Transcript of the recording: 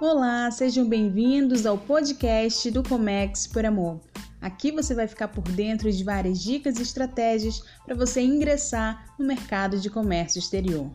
Olá, sejam bem-vindos ao podcast do Comex por Amor. Aqui você vai ficar por dentro de várias dicas e estratégias para você ingressar no mercado de comércio exterior.